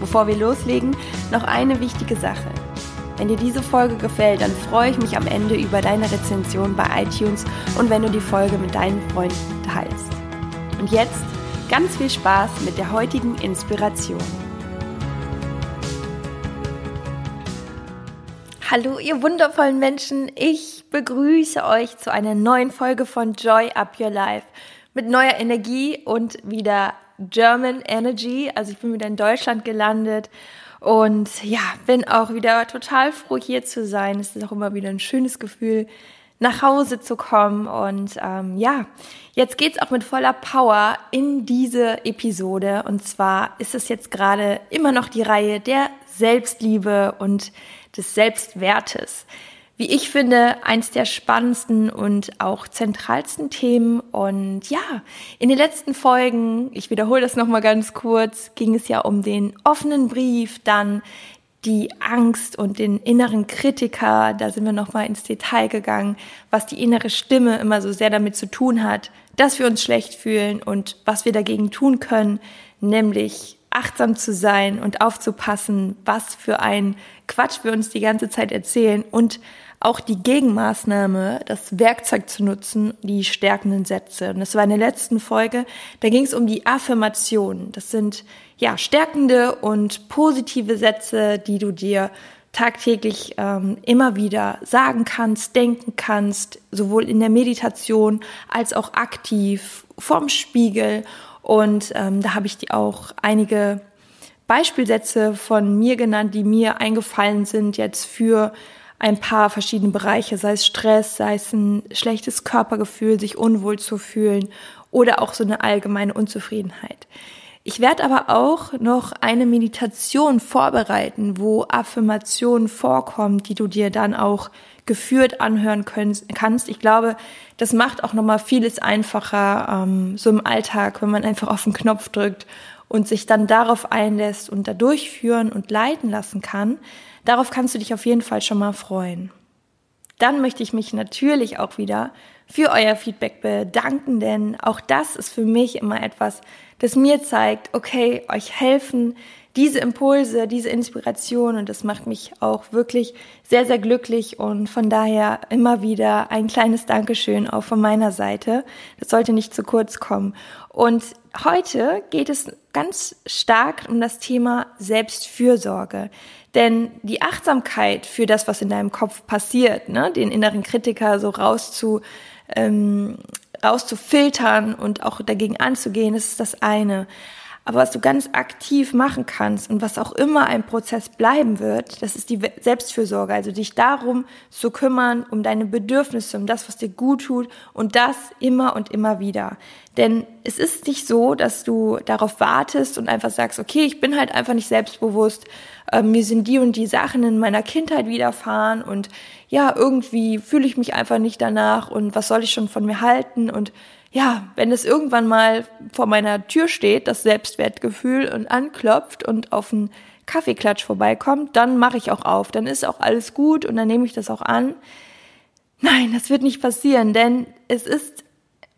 Bevor wir loslegen, noch eine wichtige Sache. Wenn dir diese Folge gefällt, dann freue ich mich am Ende über deine Rezension bei iTunes und wenn du die Folge mit deinen Freunden teilst. Und jetzt ganz viel Spaß mit der heutigen Inspiration. Hallo, ihr wundervollen Menschen. Ich begrüße euch zu einer neuen Folge von Joy Up Your Life mit neuer Energie und wieder German Energy. Also ich bin wieder in Deutschland gelandet und ja, bin auch wieder total froh hier zu sein. Es ist auch immer wieder ein schönes Gefühl, nach Hause zu kommen. Und ähm, ja, jetzt geht's auch mit voller Power in diese Episode. Und zwar ist es jetzt gerade immer noch die Reihe der Selbstliebe und des Selbstwertes wie ich finde, eins der spannendsten und auch zentralsten Themen. Und ja, in den letzten Folgen, ich wiederhole das nochmal ganz kurz, ging es ja um den offenen Brief, dann die Angst und den inneren Kritiker, da sind wir nochmal ins Detail gegangen, was die innere Stimme immer so sehr damit zu tun hat, dass wir uns schlecht fühlen und was wir dagegen tun können, nämlich achtsam zu sein und aufzupassen, was für ein Quatsch wir uns die ganze Zeit erzählen und auch die Gegenmaßnahme, das Werkzeug zu nutzen, die stärkenden Sätze. Und das war in der letzten Folge, da ging es um die Affirmationen. Das sind ja stärkende und positive Sätze, die du dir tagtäglich ähm, immer wieder sagen kannst, denken kannst, sowohl in der Meditation als auch aktiv vorm Spiegel. Und ähm, da habe ich dir auch einige Beispielsätze von mir genannt, die mir eingefallen sind jetzt für ein paar verschiedene Bereiche, sei es Stress, sei es ein schlechtes Körpergefühl, sich unwohl zu fühlen oder auch so eine allgemeine Unzufriedenheit. Ich werde aber auch noch eine Meditation vorbereiten, wo Affirmationen vorkommen, die du dir dann auch geführt anhören kannst. Ich glaube, das macht auch nochmal vieles einfacher, ähm, so im Alltag, wenn man einfach auf den Knopf drückt und sich dann darauf einlässt und da durchführen und leiten lassen kann. Darauf kannst du dich auf jeden Fall schon mal freuen. Dann möchte ich mich natürlich auch wieder für euer Feedback bedanken, denn auch das ist für mich immer etwas, das mir zeigt, okay, euch helfen diese Impulse, diese Inspiration und das macht mich auch wirklich sehr, sehr glücklich und von daher immer wieder ein kleines Dankeschön auch von meiner Seite. Das sollte nicht zu kurz kommen. Und heute geht es ganz stark um das Thema Selbstfürsorge. Denn die Achtsamkeit für das, was in deinem Kopf passiert, ne, den inneren Kritiker so rauszu, ähm, rauszufiltern und auch dagegen anzugehen, das ist das eine. Aber was du ganz aktiv machen kannst und was auch immer ein Prozess bleiben wird, das ist die Selbstfürsorge. Also dich darum zu kümmern, um deine Bedürfnisse, um das, was dir gut tut und das immer und immer wieder. Denn es ist nicht so, dass du darauf wartest und einfach sagst, okay, ich bin halt einfach nicht selbstbewusst, äh, mir sind die und die Sachen in meiner Kindheit widerfahren und ja, irgendwie fühle ich mich einfach nicht danach und was soll ich schon von mir halten und ja, wenn es irgendwann mal vor meiner Tür steht, das Selbstwertgefühl und anklopft und auf einen Kaffeeklatsch vorbeikommt, dann mache ich auch auf, dann ist auch alles gut und dann nehme ich das auch an. Nein, das wird nicht passieren, denn es ist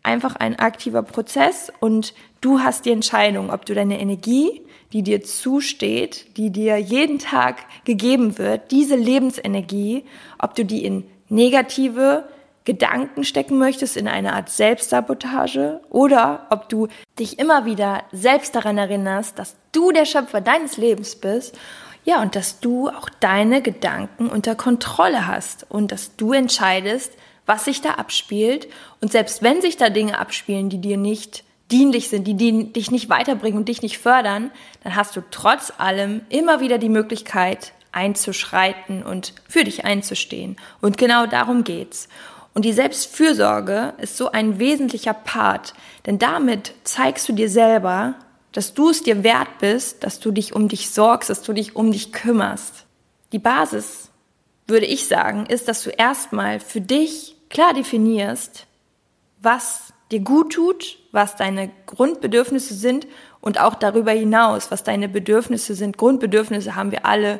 einfach ein aktiver Prozess und du hast die Entscheidung, ob du deine Energie, die dir zusteht, die dir jeden Tag gegeben wird, diese Lebensenergie, ob du die in negative Gedanken stecken möchtest, in eine Art Selbstsabotage oder ob du dich immer wieder selbst daran erinnerst, dass du der Schöpfer deines Lebens bist ja, und dass du auch deine Gedanken unter Kontrolle hast und dass du entscheidest, was sich da abspielt. Und selbst wenn sich da Dinge abspielen, die dir nicht dienlich sind, die, dich nicht weiterbringen und dich nicht fördern, dann hast du trotz allem immer wieder die Möglichkeit einzuschreiten und für dich einzustehen. Und genau darum geht's. Und die Selbstfürsorge ist so ein wesentlicher Part, denn damit zeigst du dir selber, dass du es dir wert bist, dass du dich um dich sorgst, dass du dich um dich kümmerst. Die Basis, würde ich sagen, ist, dass du erstmal für dich klar definierst, was dir gut tut, was deine Grundbedürfnisse sind und auch darüber hinaus, was deine Bedürfnisse sind. Grundbedürfnisse haben wir alle.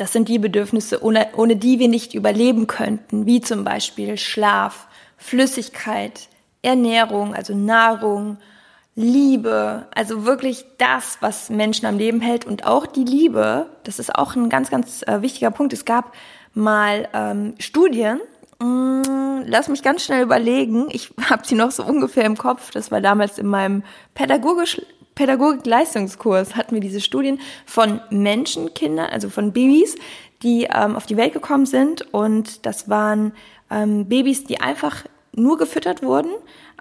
Das sind die Bedürfnisse, ohne, ohne die wir nicht überleben könnten, wie zum Beispiel Schlaf, Flüssigkeit, Ernährung, also Nahrung, Liebe, also wirklich das, was Menschen am Leben hält. Und auch die Liebe, das ist auch ein ganz, ganz äh, wichtiger Punkt. Es gab mal ähm, Studien, mm, lass mich ganz schnell überlegen, ich habe sie noch so ungefähr im Kopf, das war damals in meinem pädagogisch Pädagogik-Leistungskurs hatten wir diese Studien von Menschenkindern, also von Babys, die ähm, auf die Welt gekommen sind und das waren ähm, Babys, die einfach nur gefüttert wurden,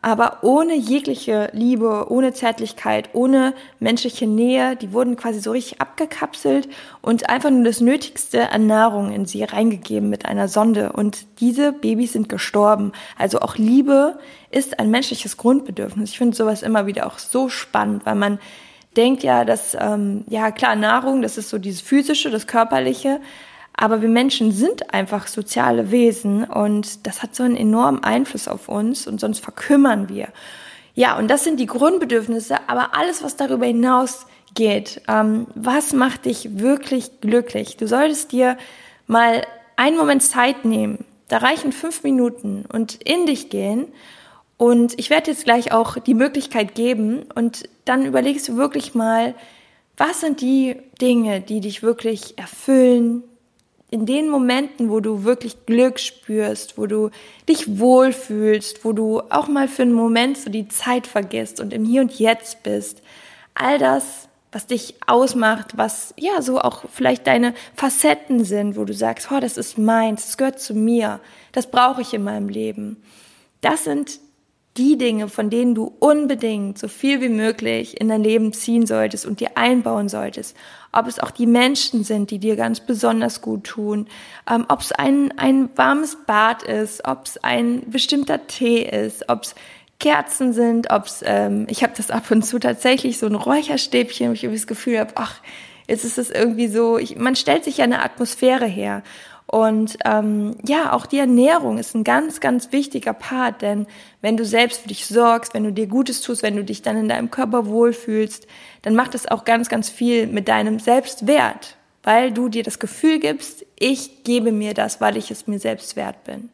aber ohne jegliche Liebe, ohne Zärtlichkeit, ohne menschliche Nähe. Die wurden quasi so richtig abgekapselt und einfach nur das Nötigste an Nahrung in sie reingegeben mit einer Sonde. Und diese Babys sind gestorben. Also auch Liebe ist ein menschliches Grundbedürfnis. Ich finde sowas immer wieder auch so spannend, weil man denkt ja, dass, ähm, ja klar, Nahrung, das ist so dieses physische, das körperliche, aber wir Menschen sind einfach soziale Wesen und das hat so einen enormen Einfluss auf uns und sonst verkümmern wir. Ja, und das sind die Grundbedürfnisse, aber alles, was darüber hinaus geht, ähm, was macht dich wirklich glücklich? Du solltest dir mal einen Moment Zeit nehmen, da reichen fünf Minuten und in dich gehen. Und ich werde jetzt gleich auch die Möglichkeit geben und dann überlegst du wirklich mal, was sind die Dinge, die dich wirklich erfüllen, in den Momenten, wo du wirklich Glück spürst, wo du dich wohlfühlst, wo du auch mal für einen Moment so die Zeit vergisst und im Hier und Jetzt bist, all das, was dich ausmacht, was ja so auch vielleicht deine Facetten sind, wo du sagst, oh, das ist meins, das gehört zu mir, das brauche ich in meinem Leben. Das sind die Dinge, von denen du unbedingt so viel wie möglich in dein Leben ziehen solltest und dir einbauen solltest. Ob es auch die Menschen sind, die dir ganz besonders gut tun, ähm, ob es ein, ein warmes Bad ist, ob es ein bestimmter Tee ist, ob es Kerzen sind, ob es, ähm, ich habe das ab und zu tatsächlich so ein Räucherstäbchen, wo ich das Gefühl habe, ach, jetzt ist es irgendwie so, ich, man stellt sich ja eine Atmosphäre her. Und ähm, ja, auch die Ernährung ist ein ganz, ganz wichtiger Part, denn wenn du selbst für dich sorgst, wenn du dir Gutes tust, wenn du dich dann in deinem Körper wohlfühlst, dann macht es auch ganz, ganz viel mit deinem Selbstwert, weil du dir das Gefühl gibst, ich gebe mir das, weil ich es mir selbst wert bin.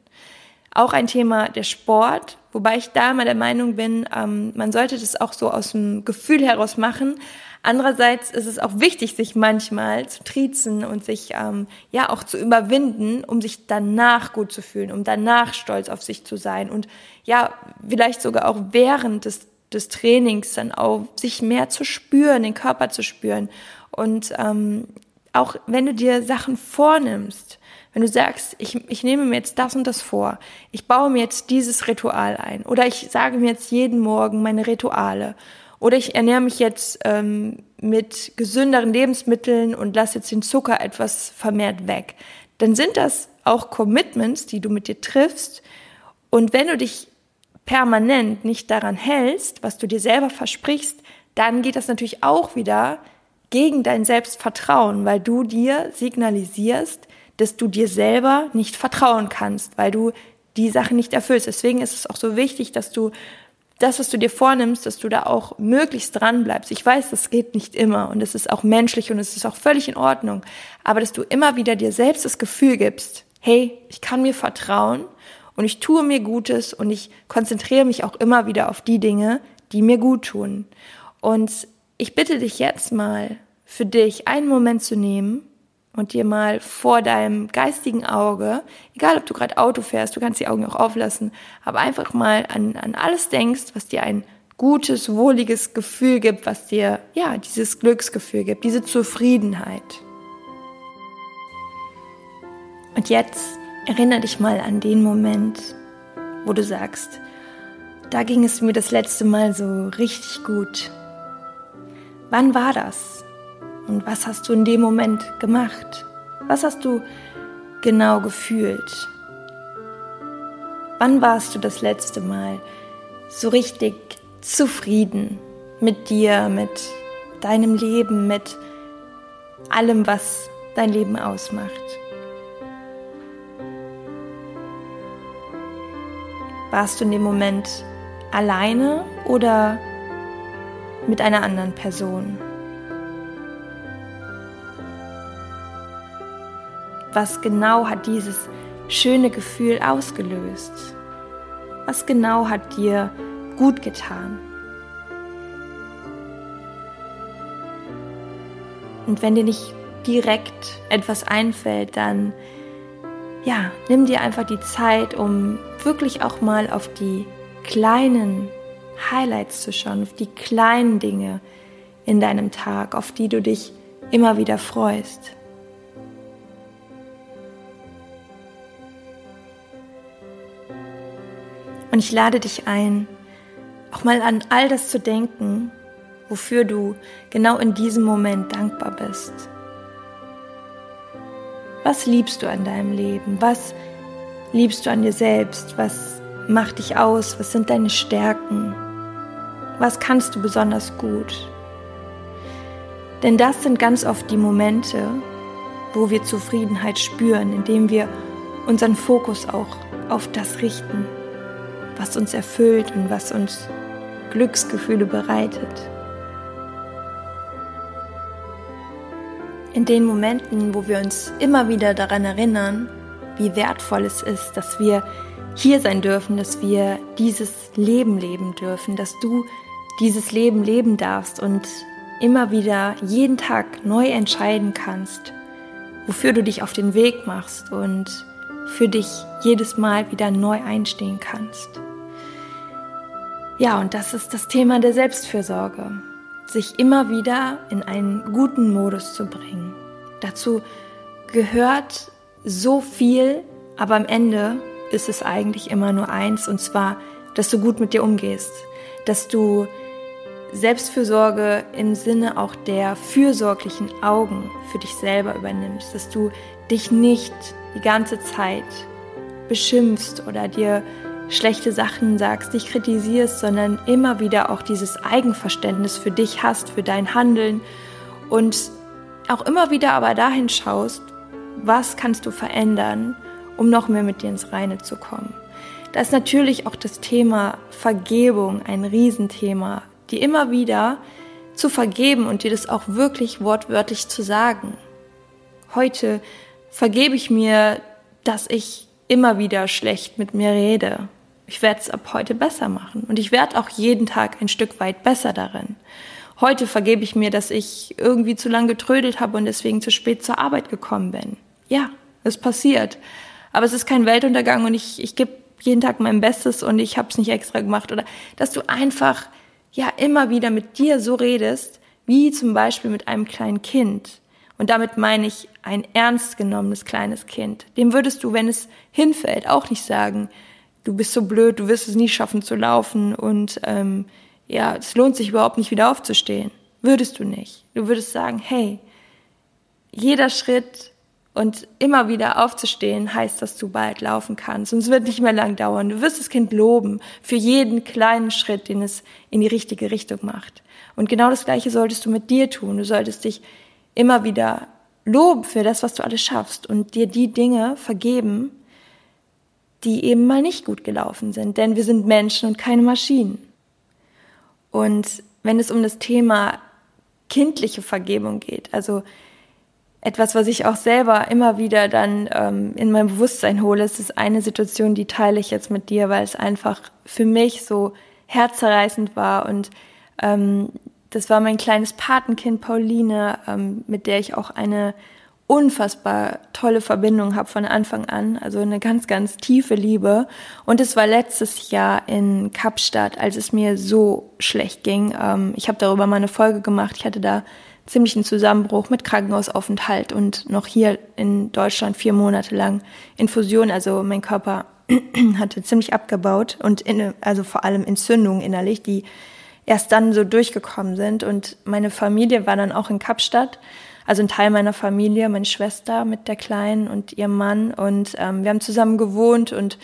Auch ein Thema der Sport, wobei ich da immer der Meinung bin, ähm, man sollte das auch so aus dem Gefühl heraus machen, Andererseits ist es auch wichtig, sich manchmal zu triezen und sich ähm, ja auch zu überwinden, um sich danach gut zu fühlen, um danach stolz auf sich zu sein und ja, vielleicht sogar auch während des, des Trainings dann auch sich mehr zu spüren, den Körper zu spüren. Und ähm, auch wenn du dir Sachen vornimmst, wenn du sagst, ich, ich nehme mir jetzt das und das vor, ich baue mir jetzt dieses Ritual ein oder ich sage mir jetzt jeden Morgen meine Rituale oder ich ernähre mich jetzt ähm, mit gesünderen Lebensmitteln und lasse jetzt den Zucker etwas vermehrt weg. Dann sind das auch Commitments, die du mit dir triffst. Und wenn du dich permanent nicht daran hältst, was du dir selber versprichst, dann geht das natürlich auch wieder gegen dein Selbstvertrauen, weil du dir signalisierst, dass du dir selber nicht vertrauen kannst, weil du die Sachen nicht erfüllst. Deswegen ist es auch so wichtig, dass du das, was du dir vornimmst, dass du da auch möglichst dran bleibst. Ich weiß, das geht nicht immer und es ist auch menschlich und es ist auch völlig in Ordnung. Aber dass du immer wieder dir selbst das Gefühl gibst, hey, ich kann mir vertrauen und ich tue mir Gutes und ich konzentriere mich auch immer wieder auf die Dinge, die mir gut tun. Und ich bitte dich jetzt mal für dich einen Moment zu nehmen und dir mal vor deinem geistigen Auge, egal ob du gerade Auto fährst, du kannst die Augen auch auflassen, aber einfach mal an, an alles denkst, was dir ein gutes, wohliges Gefühl gibt, was dir, ja, dieses Glücksgefühl gibt, diese Zufriedenheit. Und jetzt erinnere dich mal an den Moment, wo du sagst, da ging es mir das letzte Mal so richtig gut. Wann war das? Und was hast du in dem Moment gemacht? Was hast du genau gefühlt? Wann warst du das letzte Mal so richtig zufrieden mit dir, mit deinem Leben, mit allem, was dein Leben ausmacht. Warst du in dem Moment alleine oder mit einer anderen Person? Was genau hat dieses schöne Gefühl ausgelöst? Was genau hat dir gut getan? Und wenn dir nicht direkt etwas einfällt, dann ja, nimm dir einfach die Zeit, um wirklich auch mal auf die kleinen Highlights zu schauen, auf die kleinen Dinge in deinem Tag, auf die du dich immer wieder freust. Und ich lade dich ein, auch mal an all das zu denken, wofür du genau in diesem Moment dankbar bist. Was liebst du an deinem Leben? Was liebst du an dir selbst? Was macht dich aus? Was sind deine Stärken? Was kannst du besonders gut? Denn das sind ganz oft die Momente, wo wir Zufriedenheit spüren, indem wir unseren Fokus auch auf das richten, was uns erfüllt und was uns Glücksgefühle bereitet. In den Momenten, wo wir uns immer wieder daran erinnern, wie wertvoll es ist, dass wir hier sein dürfen, dass wir dieses Leben leben dürfen, dass du dieses Leben leben darfst und immer wieder jeden Tag neu entscheiden kannst, wofür du dich auf den Weg machst und für dich jedes Mal wieder neu einstehen kannst. Ja, und das ist das Thema der Selbstfürsorge. Sich immer wieder in einen guten Modus zu bringen. Dazu gehört so viel, aber am Ende ist es eigentlich immer nur eins, und zwar, dass du gut mit dir umgehst, dass du Selbstfürsorge im Sinne auch der fürsorglichen Augen für dich selber übernimmst, dass du dich nicht die ganze Zeit beschimpfst oder dir schlechte Sachen sagst, dich kritisierst, sondern immer wieder auch dieses Eigenverständnis für dich hast, für dein Handeln und auch immer wieder aber dahin schaust, was kannst du verändern, um noch mehr mit dir ins Reine zu kommen. Da ist natürlich auch das Thema Vergebung ein Riesenthema, die immer wieder zu vergeben und dir das auch wirklich wortwörtlich zu sagen. Heute vergebe ich mir, dass ich immer wieder schlecht mit mir rede ich werde es ab heute besser machen und ich werde auch jeden Tag ein Stück weit besser darin. Heute vergebe ich mir, dass ich irgendwie zu lange getrödelt habe und deswegen zu spät zur Arbeit gekommen bin. Ja, es passiert. Aber es ist kein Weltuntergang und ich, ich gebe jeden Tag mein Bestes und ich habe es nicht extra gemacht. Oder dass du einfach ja immer wieder mit dir so redest, wie zum Beispiel mit einem kleinen Kind. Und damit meine ich ein ernst genommenes kleines Kind. Dem würdest du, wenn es hinfällt, auch nicht sagen, du bist so blöd, du wirst es nie schaffen zu laufen und ähm, ja, es lohnt sich überhaupt nicht wieder aufzustehen. Würdest du nicht. Du würdest sagen, hey, jeder Schritt und immer wieder aufzustehen heißt, dass du bald laufen kannst. Und es wird nicht mehr lang dauern. Du wirst das Kind loben für jeden kleinen Schritt, den es in die richtige Richtung macht. Und genau das Gleiche solltest du mit dir tun. Du solltest dich immer wieder loben für das, was du alles schaffst und dir die Dinge vergeben, die eben mal nicht gut gelaufen sind, denn wir sind Menschen und keine Maschinen. Und wenn es um das Thema kindliche Vergebung geht, also etwas, was ich auch selber immer wieder dann ähm, in mein Bewusstsein hole, es ist eine Situation, die teile ich jetzt mit dir, weil es einfach für mich so herzerreißend war und ähm, das war mein kleines Patenkind Pauline, ähm, mit der ich auch eine unfassbar tolle Verbindung habe von Anfang an, also eine ganz, ganz tiefe Liebe. Und es war letztes Jahr in Kapstadt, als es mir so schlecht ging. Ähm, ich habe darüber mal eine Folge gemacht. Ich hatte da ziemlich einen Zusammenbruch mit Krankenhausaufenthalt und noch hier in Deutschland vier Monate lang Infusion. Also mein Körper hatte ziemlich abgebaut und in, also vor allem Entzündungen innerlich, die erst dann so durchgekommen sind. Und meine Familie war dann auch in Kapstadt also ein Teil meiner Familie, meine Schwester mit der Kleinen und ihrem Mann. Und ähm, wir haben zusammen gewohnt und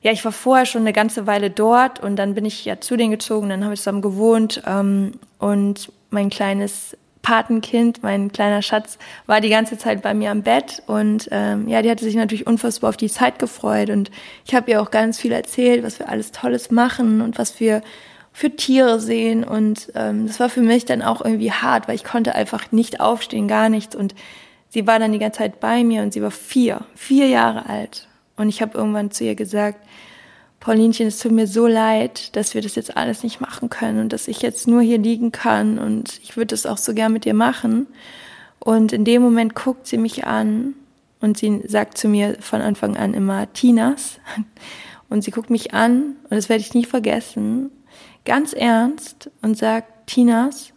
ja, ich war vorher schon eine ganze Weile dort und dann bin ich ja zu denen gezogen, dann haben wir zusammen gewohnt ähm, und mein kleines Patenkind, mein kleiner Schatz, war die ganze Zeit bei mir am Bett und ähm, ja, die hatte sich natürlich unfassbar auf die Zeit gefreut und ich habe ihr auch ganz viel erzählt, was wir alles Tolles machen und was wir für Tiere sehen und ähm, das war für mich dann auch irgendwie hart, weil ich konnte einfach nicht aufstehen, gar nichts und sie war dann die ganze Zeit bei mir und sie war vier, vier Jahre alt und ich habe irgendwann zu ihr gesagt, Paulinchen, es tut mir so leid, dass wir das jetzt alles nicht machen können und dass ich jetzt nur hier liegen kann und ich würde das auch so gern mit dir machen. Und in dem Moment guckt sie mich an und sie sagt zu mir von Anfang an immer Tinas. Und sie guckt mich an und das werde ich nie vergessen, ganz ernst und sagt, Tinas,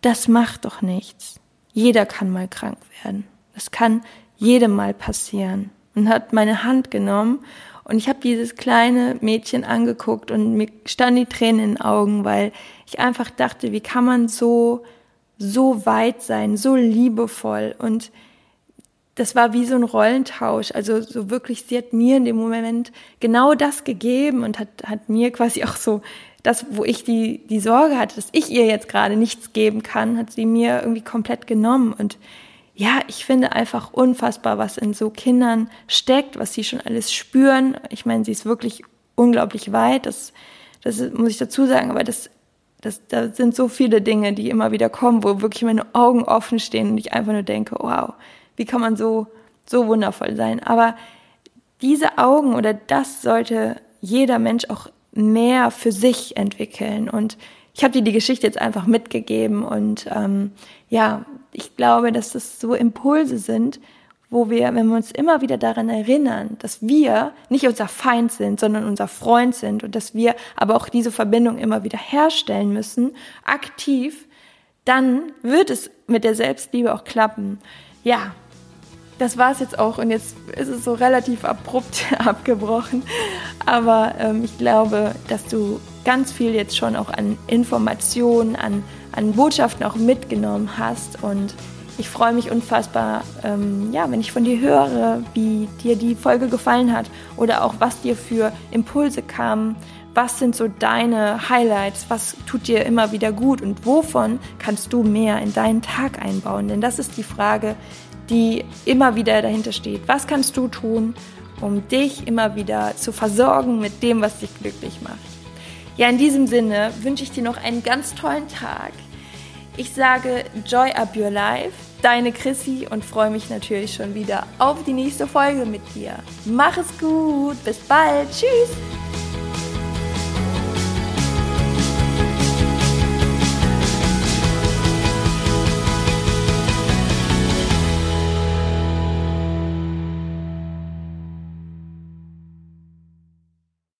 das macht doch nichts. Jeder kann mal krank werden. Das kann jedem mal passieren. Und hat meine Hand genommen und ich habe dieses kleine Mädchen angeguckt und mir standen die Tränen in den Augen, weil ich einfach dachte, wie kann man so, so weit sein, so liebevoll und das war wie so ein Rollentausch. Also so wirklich, sie hat mir in dem Moment genau das gegeben und hat, hat mir quasi auch so das, wo ich die, die Sorge hatte, dass ich ihr jetzt gerade nichts geben kann, hat sie mir irgendwie komplett genommen. Und ja, ich finde einfach unfassbar, was in so Kindern steckt, was sie schon alles spüren. Ich meine, sie ist wirklich unglaublich weit, das, das muss ich dazu sagen, aber das, das, da sind so viele Dinge, die immer wieder kommen, wo wirklich meine Augen offen stehen und ich einfach nur denke, wow, wie kann man so, so wundervoll sein. Aber diese Augen oder das sollte jeder Mensch auch mehr für sich entwickeln und ich habe dir die Geschichte jetzt einfach mitgegeben und ähm, ja, ich glaube, dass das so Impulse sind, wo wir, wenn wir uns immer wieder daran erinnern, dass wir nicht unser Feind sind, sondern unser Freund sind und dass wir aber auch diese Verbindung immer wieder herstellen müssen, aktiv, dann wird es mit der Selbstliebe auch klappen. Ja, das war es jetzt auch und jetzt ist es so relativ abrupt abgebrochen. Aber ähm, ich glaube, dass du ganz viel jetzt schon auch an Informationen, an, an Botschaften auch mitgenommen hast und ich freue mich unfassbar, ähm, ja, wenn ich von dir höre, wie dir die Folge gefallen hat oder auch was dir für Impulse kamen. Was sind so deine Highlights? Was tut dir immer wieder gut und wovon kannst du mehr in deinen Tag einbauen? Denn das ist die Frage, die immer wieder dahinter steht. Was kannst du tun, um dich immer wieder zu versorgen mit dem, was dich glücklich macht? Ja, in diesem Sinne wünsche ich dir noch einen ganz tollen Tag. Ich sage Joy Up Your Life, deine Chrissy und freue mich natürlich schon wieder auf die nächste Folge mit dir. Mach es gut, bis bald, tschüss!